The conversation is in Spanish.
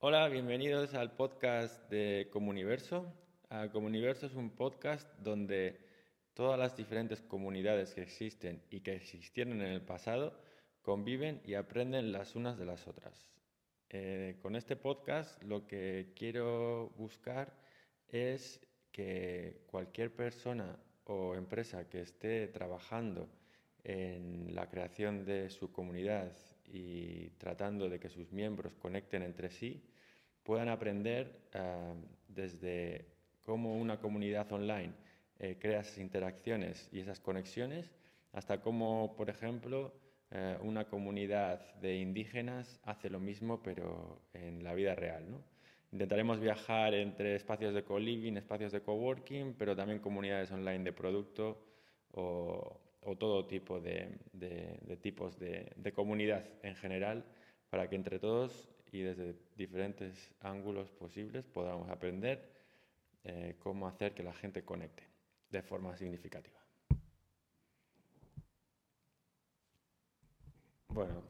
Hola, bienvenidos al podcast de Comuniverso. Uh, Comuniverso es un podcast donde todas las diferentes comunidades que existen y que existieron en el pasado conviven y aprenden las unas de las otras. Eh, con este podcast lo que quiero buscar es que cualquier persona o empresa que esté trabajando en la creación de su comunidad y tratando de que sus miembros conecten entre sí, puedan aprender uh, desde cómo una comunidad online eh, crea esas interacciones y esas conexiones, hasta cómo, por ejemplo, eh, una comunidad de indígenas hace lo mismo, pero en la vida real. ¿no? Intentaremos viajar entre espacios de co-living, espacios de coworking, pero también comunidades online de producto o, o todo tipo de, tipos de, de, comunidad en general, para que entre todos y desde diferentes ángulos posibles podamos aprender eh, cómo hacer que la gente conecte de forma significativa. Bueno,